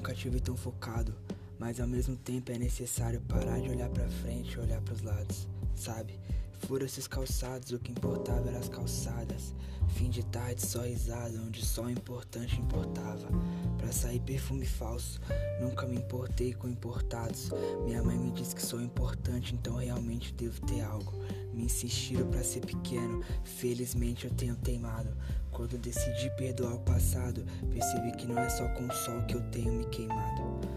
pensativo e tão focado. Mas ao mesmo tempo é necessário parar de olhar pra frente e olhar pros lados, sabe? Fura esses calçados, o que importava eram as calçadas. De tarde, só risada, onde só o importante importava. Pra sair perfume falso, nunca me importei com importados. Minha mãe me disse que sou importante, então realmente devo ter algo. Me insistiram para ser pequeno, felizmente eu tenho teimado. Quando decidi perdoar o passado, percebi que não é só com o sol que eu tenho me queimado.